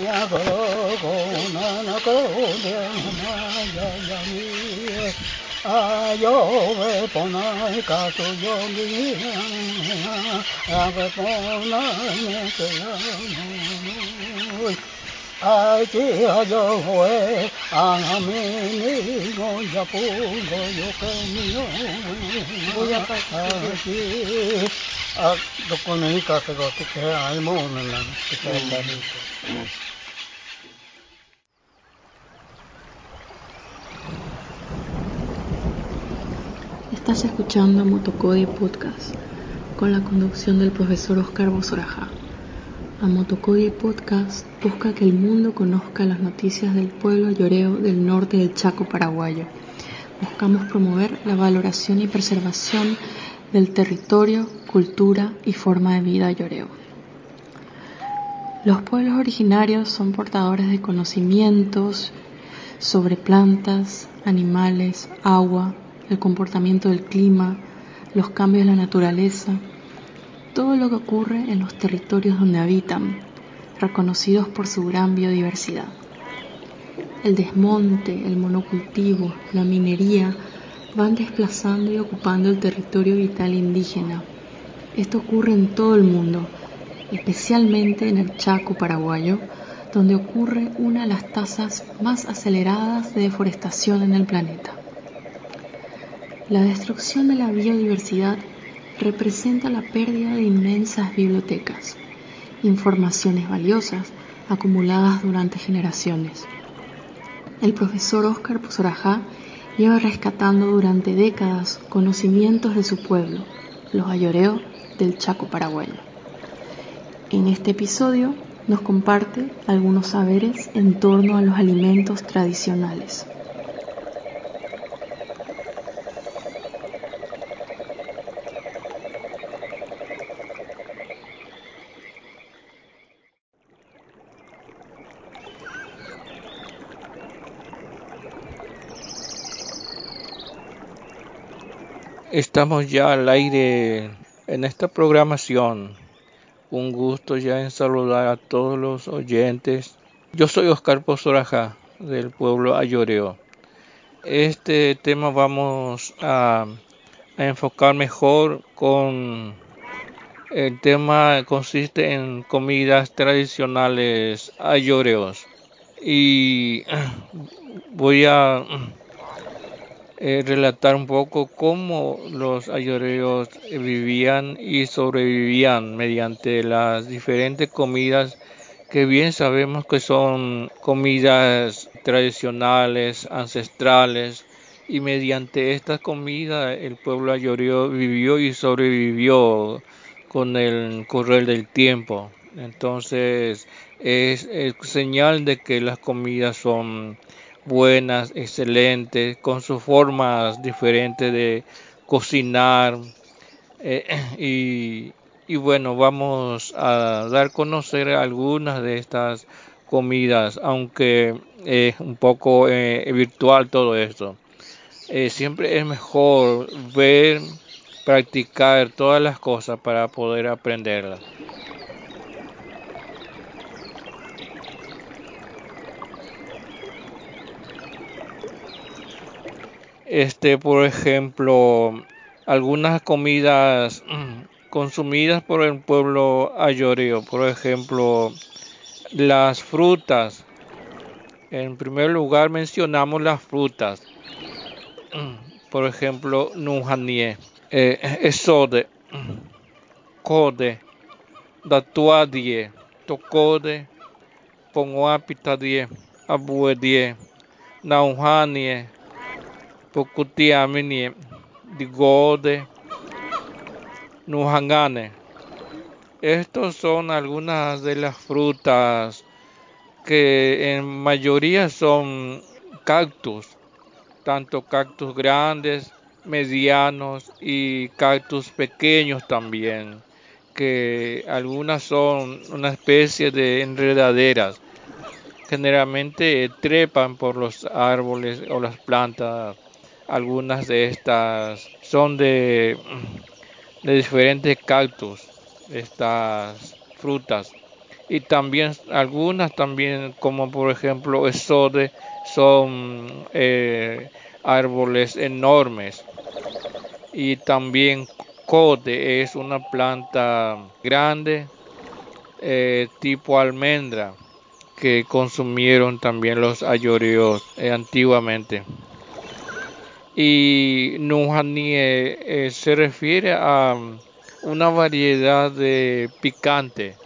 呀个个那那个的那呀呀咪，啊哟喂不那嘎苏哟咪，啊喂不那那个呀。ai chỉ giờ hồi anh mi ni ngô ya pu ngô yo ke ni yo ai chỉ Estás escuchando Motocode Podcast con la conducción del profesor Oscar Bosoraja. A Motocode Podcast busca que el mundo conozca las noticias del pueblo lloreo del norte del Chaco paraguayo. Buscamos promover la valoración y preservación del territorio, cultura y forma de vida lloreo. Los pueblos originarios son portadores de conocimientos sobre plantas, animales, agua, el comportamiento del clima, los cambios de la naturaleza, todo lo que ocurre en los territorios donde habitan, reconocidos por su gran biodiversidad. El desmonte, el monocultivo, la minería van desplazando y ocupando el territorio vital indígena. Esto ocurre en todo el mundo, especialmente en el Chaco paraguayo, donde ocurre una de las tasas más aceleradas de deforestación en el planeta. La destrucción de la biodiversidad representa la pérdida de inmensas bibliotecas, informaciones valiosas acumuladas durante generaciones. El profesor Oscar lleva rescatando durante décadas conocimientos de su pueblo, los ayoreos del Chaco paraguayo. En este episodio nos comparte algunos saberes en torno a los alimentos tradicionales. Estamos ya al aire en esta programación. Un gusto ya en saludar a todos los oyentes. Yo soy Oscar Pozoraja del pueblo Ayoreo. Este tema vamos a, enfocar mejor con el tema consiste en comidas tradicionales ayoreos y voy a eh, relatar un poco cómo los ayoreos vivían y sobrevivían mediante las diferentes comidas que bien sabemos que son comidas tradicionales, ancestrales, y mediante estas comidas el pueblo ayoreo vivió y sobrevivió con el correr del tiempo. Entonces es, es señal de que las comidas son buenas, excelentes, con sus formas diferentes de cocinar. Eh, y, bueno, vamos a dar a conocer algunas de estas comidas, aunque es un poco eh, virtual todo esto. Eh, siempre es mejor ver, practicar todas las cosas para poder aprenderlas. Este por ejemplo algunas comidas consumidas por el pueblo ayoreo. Por ejemplo las frutas. En primer lugar mencionamos las frutas. Por ejemplo nujanie eh, esode code datuadie tocode ponguapitadie abuedie naujanie Pukutiamini, Digode, Nujangane. Estos son algunas de las frutas que en mayoría son cactus, tanto cactus grandes, medianos y cactus pequeños también, que algunas son una especie de enredaderas. Generalmente trepan por los árboles o las plantas algunas de estas son de, diferentes cactus, estas frutas. y también algunas también como por ejemplo esode son eh, árboles enormes y también cote es una planta grande eh, tipo almendra que consumieron también los ayoreos eh, antiguamente. Y Nujanie se refiere a una variedad de picante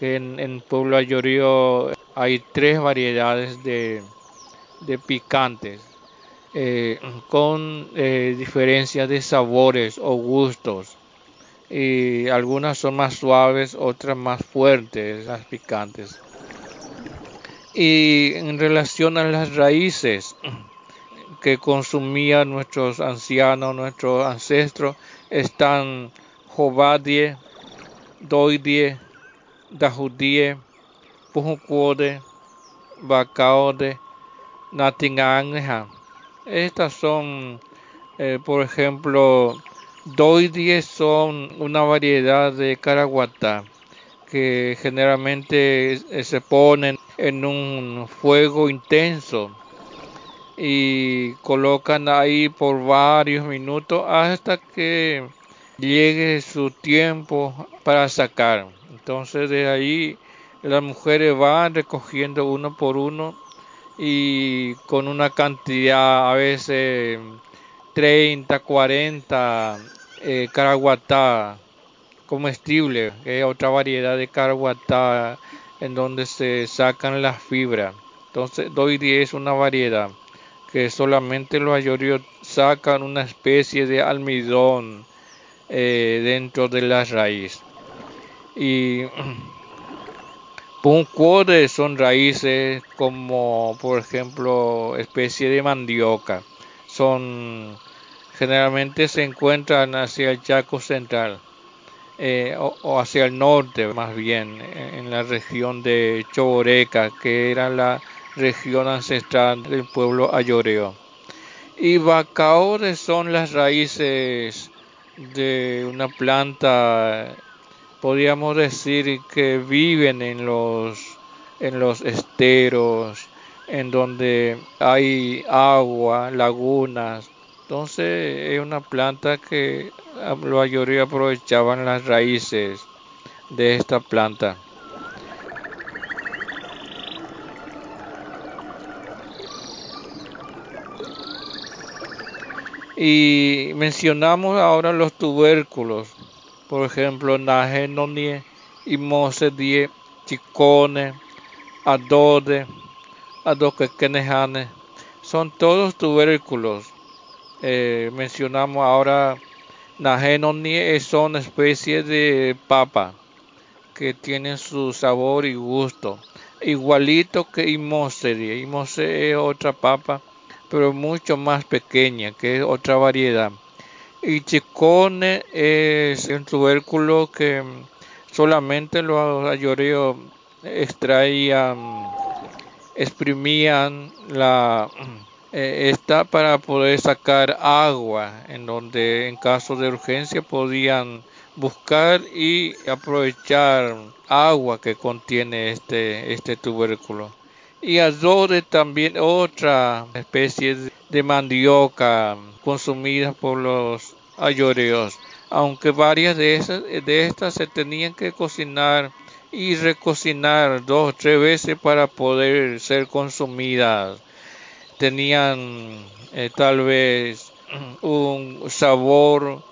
en, en Pueblo Ayorío hay tres variedades de, picantes eh, con eh, diferencias de sabores o gustos y algunas son más suaves, otras más fuertes, las picantes. Y en relación a las raíces que consumían nuestros ancianos, nuestros ancestros, están jovadie, doidie, dahudie, pujucuode, bacaode, natingangneja. Estas son, eh, por ejemplo, doidie son una variedad de caraguatá que generalmente se ponen en un fuego intenso y colocan ahí por varios minutos hasta que llegue su tiempo para sacar. Entonces de ahí las mujeres van recogiendo uno por uno y con una cantidad a veces 30, 40 eh, caraguatá comestible, que es otra variedad de caraguatá en donde se sacan las fibras. Entonces, doy es una variedad que solamente los ayoríos sacan una especie de almidón eh, dentro de la raíz. Y puncuode son raíces como por ejemplo especie de mandioca. Son generalmente se encuentran hacia el Chaco central eh, o, hacia el norte más bien en la región de Choboreca que era la región ancestral del pueblo ayoreo. Y bacaores son las raíces de una planta podríamos decir que viven en los, en los esteros, en donde hay agua, lagunas. Entonces es una planta que la mayoría aprovechaban las raíces de esta planta. Y mencionamos ahora los tubérculos por ejemplo, Nagenonie, Imosedie, Chicone, Adode, Adoquequenejane, son todos tubérculos. Eh, mencionamos ahora Nagenonie, son especies de papa que tienen su sabor y gusto, igualito que Imosedie. Imosedie es otra papa, pero mucho más pequeña, que es otra variedad. Y chicone es un tubérculo que solamente los ayoreos extraían, exprimían la eh, esta para poder sacar agua, en donde en caso de urgencia podían buscar y aprovechar agua que contiene este, este tubérculo. Y azode también otra especie de mandioca consumida por los ayoreos, aunque varias de, esas, de estas se tenían que cocinar y recocinar dos o tres veces para poder ser consumidas. Tenían eh, tal vez un sabor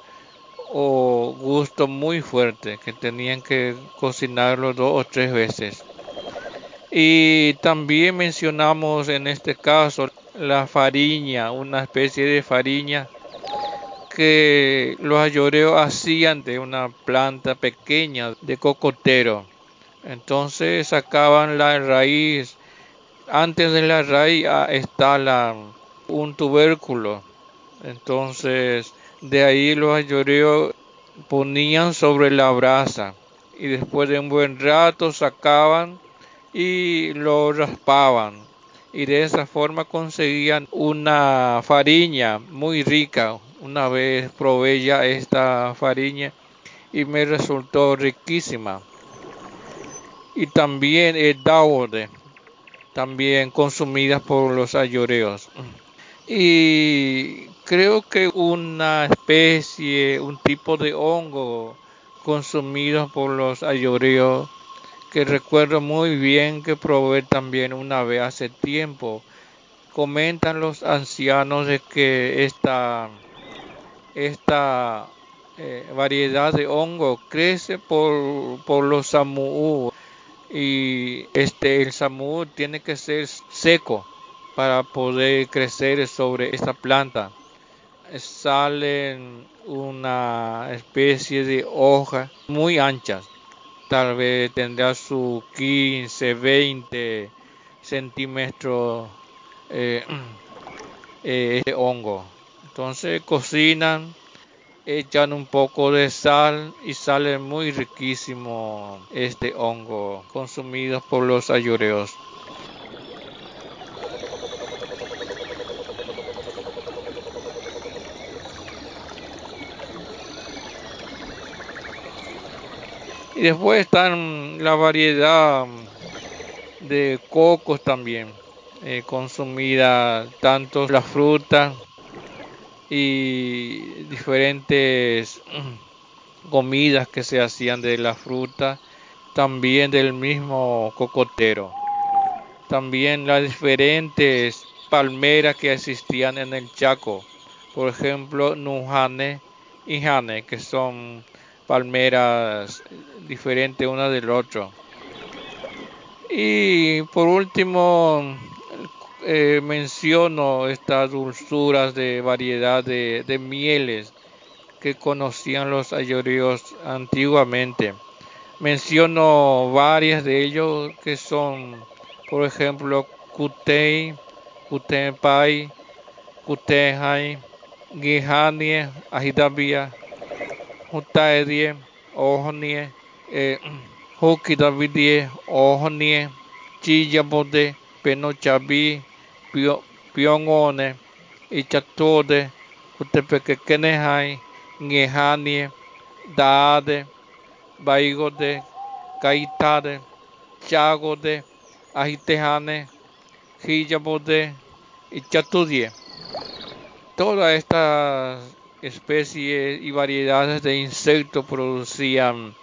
o gusto muy fuerte que tenían que cocinarlo dos o tres veces. Y también mencionamos en este caso la fariña, una especie de fariña que los ayoreos hacían de una planta pequeña de cocotero. Entonces sacaban la raíz. Antes de la raíz ah, está la, un tubérculo. Entonces de ahí los ayoreos ponían sobre la brasa y después de un buen rato sacaban y lo raspaban y de esa forma conseguían una fariña muy rica. Una vez probé ya esta fariña y me resultó riquísima. y también el daode, también consumidas por los ayoreos. Y creo que una especie, un tipo de hongo consumido por los ayoreos que recuerdo muy bien que probé también una vez hace tiempo. Comentan los ancianos de que esta, esta eh, variedad de hongo crece por, por los samú y este el samú tiene que ser seco para poder crecer sobre esta planta. Salen una especie de hojas muy anchas tal vez tendrá su 15, 20 centímetros eh, eh, de hongo. Entonces cocinan, echan un poco de sal y sale muy riquísimo este hongo consumido por los ayureos. Después están la variedad de cocos también, eh, consumida tanto la fruta y diferentes comidas que se hacían de la fruta, también del mismo cocotero. También las diferentes palmeras que existían en el Chaco, por ejemplo, Nujane y Jane, que son palmeras diferentes una del otro. Y por último, eh, menciono estas dulzuras de variedad de, mieles que conocían los ayoríos antiguamente. Menciono varias de ellos que son, por ejemplo, Kutei, Kutenpai, Kutehai, Gihanie, Ajidabia, Hutaerie, Ohonie, eh, Hoki Davidie, Ohonie, Chiyabode, Penochabi, Pyongone, Ichatode, Utepekekenehai, Ngehanie, Daade, Baigode, Kaitade, Chagode, Agitehane, Hijabode y Chatudie. Todas estas especies y variedades de insectos producían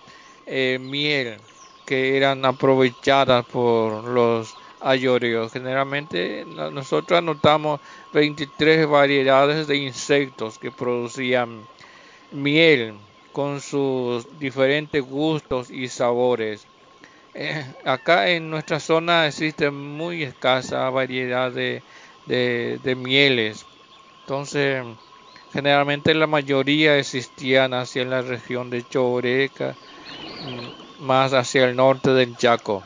eh, miel que eran aprovechadas por los ayoreos. Generalmente nosotros anotamos 23 variedades de insectos que producían miel con sus diferentes gustos y sabores. Eh, acá en nuestra zona existe muy escasa variedad de, de mieles. Entonces, Generalmente la mayoría existían hacia la región de Choreca, más hacia el norte del Chaco.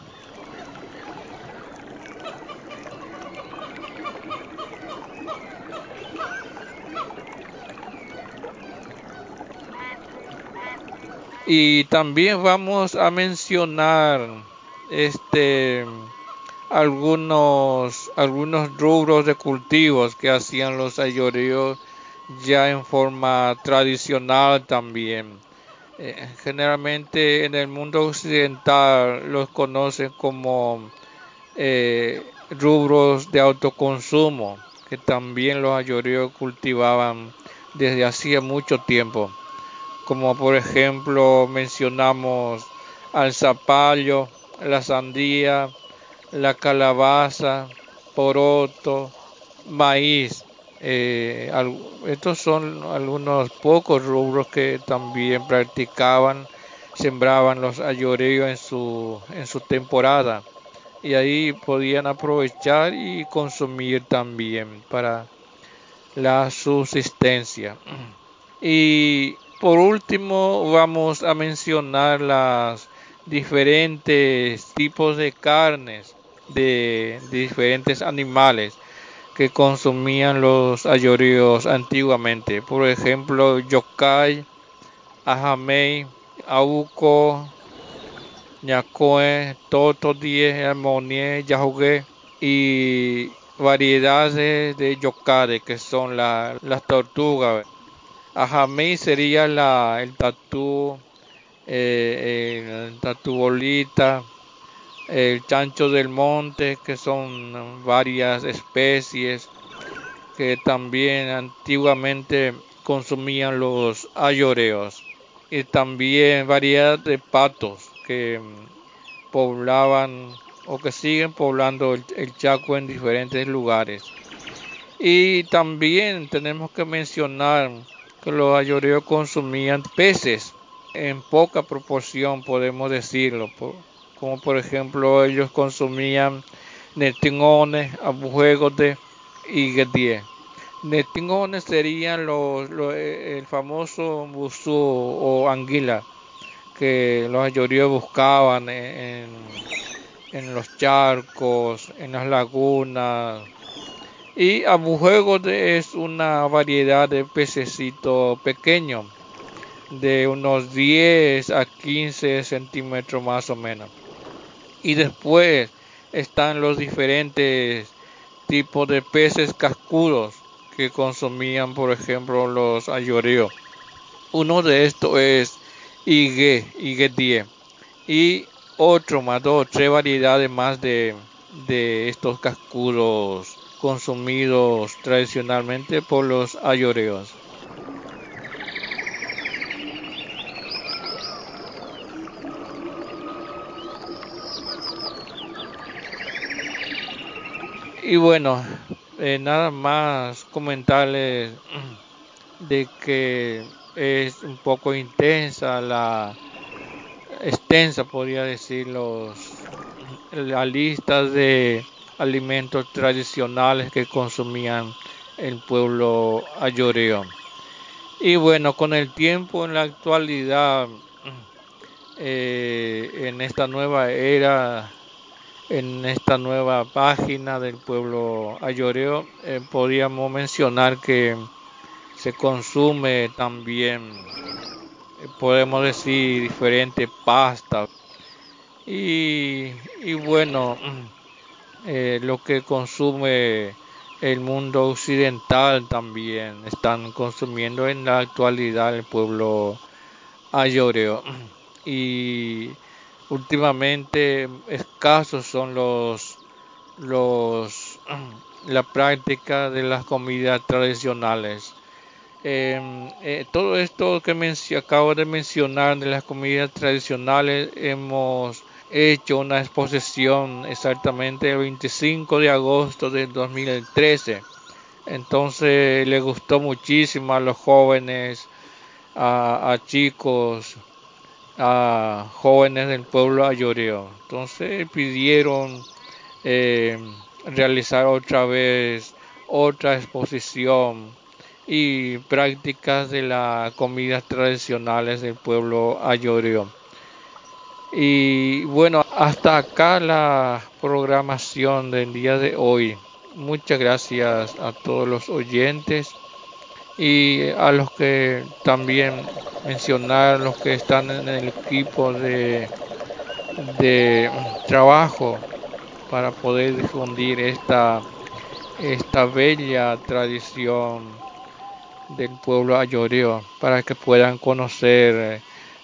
Y también vamos a mencionar este algunos algunos rubros de cultivos que hacían los ayoreos ya en forma tradicional también. Eh, generalmente en el mundo occidental los conocen como eh, rubros de autoconsumo, que también los ayoreos cultivaban desde hacía mucho tiempo. Como por ejemplo mencionamos al zapallo, la sandía, la calabaza, poroto, maíz. Eh, estos son algunos pocos rubros que también practicaban, sembraban los ayoreos en su, en su temporada y ahí podían aprovechar y consumir también para la subsistencia. Y por último vamos a mencionar las diferentes tipos de carnes de diferentes animales que consumían los ayoríos antiguamente. Por ejemplo, yokai, ajamei, auco, ñacoe, totodie, amonie, yajugue y variedades de yokade que son las tortugas. Ajamei sería el tatú, eh, el tatú bolita, el chancho del monte, que son varias especies que también antiguamente consumían los ayoreos y también variedad de patos que poblaban o que siguen poblando el, Chaco en diferentes lugares. Y también tenemos que mencionar que los ayoreos consumían peces en poca proporción, podemos decirlo, como por ejemplo ellos consumían netingones, abujegotes y guedie. Netingones serían los, el famoso busú o anguila que los ayoríos buscaban en, en, los charcos, en las lagunas. Y abujegote es una variedad de pececito pequeño de unos 10 a 15 centímetros más o menos. Y después están los diferentes tipos de peces cascudos que consumían, por ejemplo, los ayoreos. Uno de estos es Igue, Igue 10. Y otro más, dos, tres variedades más de, de estos cascudos consumidos tradicionalmente por los ayoreos. Y bueno, eh, nada más comentarles de que es un poco intensa la extensa podría decir los la lista de alimentos tradicionales que consumían el pueblo ayoreo. Y bueno con el tiempo en la actualidad eh, en esta nueva era en esta nueva página del pueblo ayoreo eh, podríamos mencionar que se consume también eh, podemos decir diferentes pastas y, bueno eh, lo que consume el mundo occidental también están consumiendo en la actualidad el pueblo ayoreo. Y últimamente escasos son los los la práctica de las comidas tradicionales. Em, eh, todo esto que acabo de mencionar de las comidas tradicionales hemos hecho una exposición exactamente el 25 de agosto del 2013 entonces le gustó muchísimo a los jóvenes a, a chicos a jóvenes del pueblo ayoreo. Entonces pidieron eh, realizar otra vez otra exposición y prácticas de las comidas tradicionales del pueblo ayoreo. Y bueno, hasta acá la programación del día de hoy. Muchas gracias a todos los oyentes y a los que también mencionar los que están en el equipo de, de trabajo para poder difundir esta, esta bella tradición del pueblo ayoreo para que puedan conocer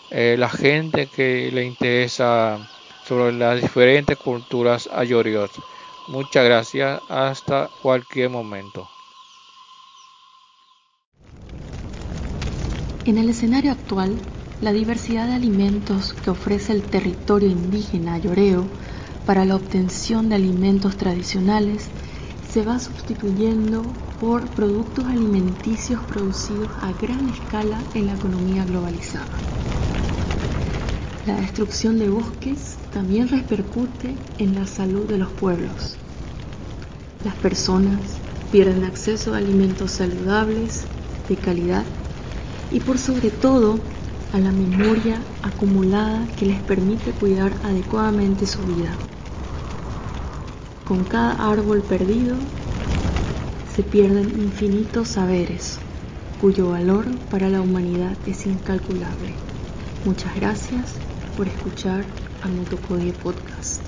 eh, la gente que le interesa sobre las diferentes culturas ayoreos. Muchas gracias, hasta cualquier momento. En el escenario actual, la diversidad de alimentos que ofrece el territorio indígena ayoreo para la obtención de alimentos tradicionales se va sustituyendo por productos alimenticios producidos a gran escala en la economía globalizada. La destrucción de bosques también repercute en la salud de los pueblos. Las personas pierden acceso a alimentos saludables, de calidad y por sobre todo a la memoria acumulada que les permite cuidar adecuadamente su vida. Con cada árbol perdido se pierden infinitos saberes cuyo valor para la humanidad es incalculable. Muchas gracias por escuchar a Motocodie Podcast.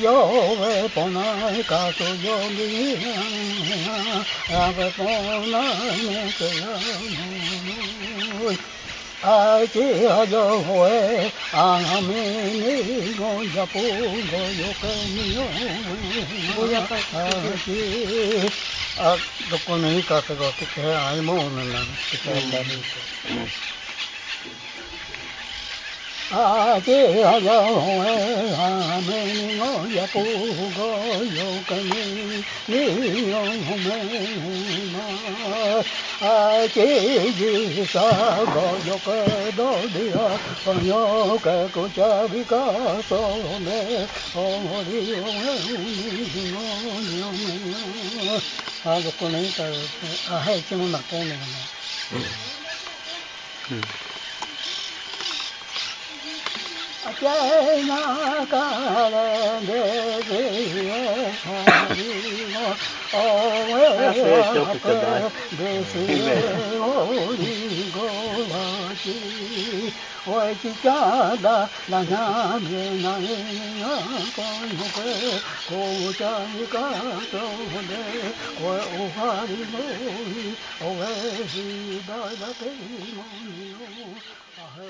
yo ve pona ka tu yo mi a ve pona ne ke a ti a yo hoe a mi ni go ya pu go yo ke mi yo a ti a do ko ne ka se go ki ke ai mo na na ki ke ake agahoe ame ningo yapu go yokame ninyo home ma ake jisa go yoke do dia onyo ke kucha vika so me omori oe uningo nyome a lo con ahí está ahí tengo una pena Mm-hmm. 我一家的那娘们那呀，光荣的国家一个走的，我无法的努力，我为时代的背梦哟，啊嘿。